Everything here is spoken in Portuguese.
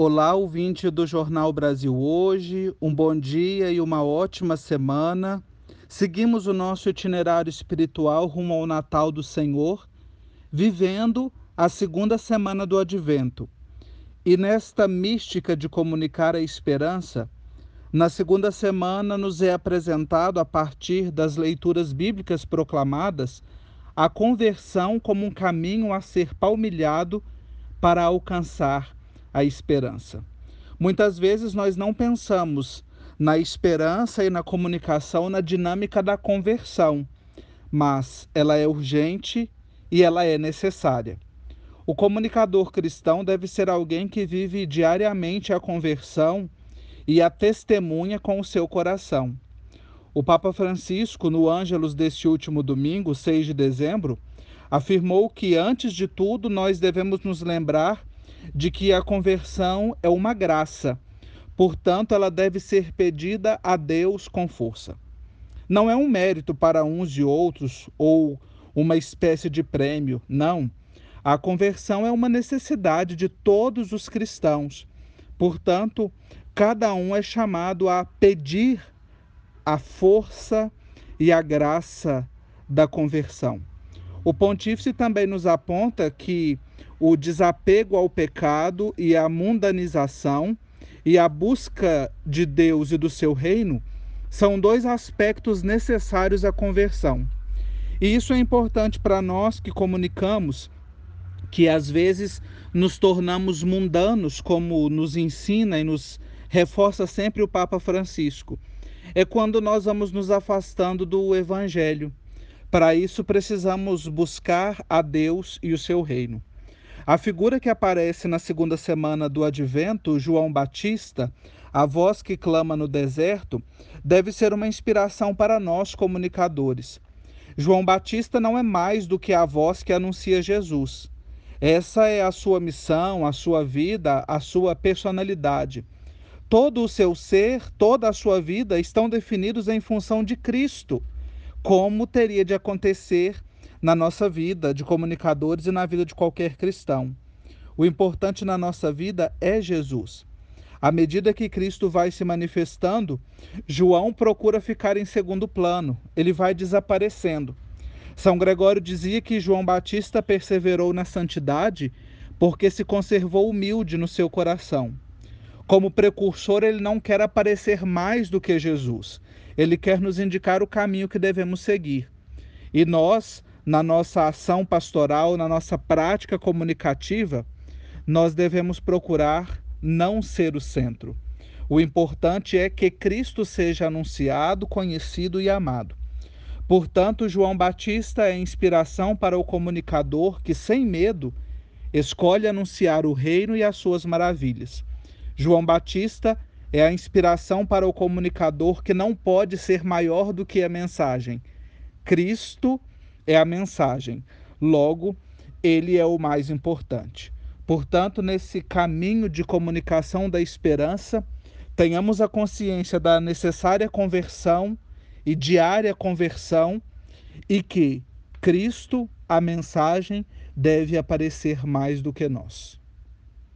Olá, ouvinte do Jornal Brasil Hoje, um bom dia e uma ótima semana. Seguimos o nosso itinerário espiritual rumo ao Natal do Senhor, vivendo a segunda semana do Advento. E nesta mística de comunicar a esperança, na segunda semana nos é apresentado, a partir das leituras bíblicas proclamadas, a conversão como um caminho a ser palmilhado para alcançar a esperança. Muitas vezes nós não pensamos na esperança e na comunicação na dinâmica da conversão, mas ela é urgente e ela é necessária. O comunicador cristão deve ser alguém que vive diariamente a conversão e a testemunha com o seu coração. O Papa Francisco, no Ângelus deste último domingo, 6 de dezembro, afirmou que, antes de tudo, nós devemos nos lembrar de que a conversão é uma graça, portanto, ela deve ser pedida a Deus com força. Não é um mérito para uns e outros ou uma espécie de prêmio, não. A conversão é uma necessidade de todos os cristãos. Portanto, cada um é chamado a pedir a força e a graça da conversão. O pontífice também nos aponta que o desapego ao pecado e a mundanização e a busca de Deus e do seu reino são dois aspectos necessários à conversão. E isso é importante para nós que comunicamos, que às vezes nos tornamos mundanos, como nos ensina e nos reforça sempre o Papa Francisco. É quando nós vamos nos afastando do Evangelho. Para isso, precisamos buscar a Deus e o seu reino. A figura que aparece na segunda semana do Advento, João Batista, a voz que clama no deserto, deve ser uma inspiração para nós comunicadores. João Batista não é mais do que a voz que anuncia Jesus. Essa é a sua missão, a sua vida, a sua personalidade. Todo o seu ser, toda a sua vida estão definidos em função de Cristo, como teria de acontecer na nossa vida de comunicadores e na vida de qualquer cristão. O importante na nossa vida é Jesus. À medida que Cristo vai se manifestando, João procura ficar em segundo plano, ele vai desaparecendo. São Gregório dizia que João Batista perseverou na santidade porque se conservou humilde no seu coração. Como precursor, ele não quer aparecer mais do que Jesus. Ele quer nos indicar o caminho que devemos seguir. E nós, na nossa ação pastoral, na nossa prática comunicativa, nós devemos procurar não ser o centro. O importante é que Cristo seja anunciado, conhecido e amado. Portanto, João Batista é inspiração para o comunicador que, sem medo, escolhe anunciar o reino e as suas maravilhas. João Batista é a inspiração para o comunicador que não pode ser maior do que a mensagem. Cristo é a mensagem. Logo, ele é o mais importante. Portanto, nesse caminho de comunicação da esperança, tenhamos a consciência da necessária conversão e diária conversão e que Cristo, a mensagem, deve aparecer mais do que nós.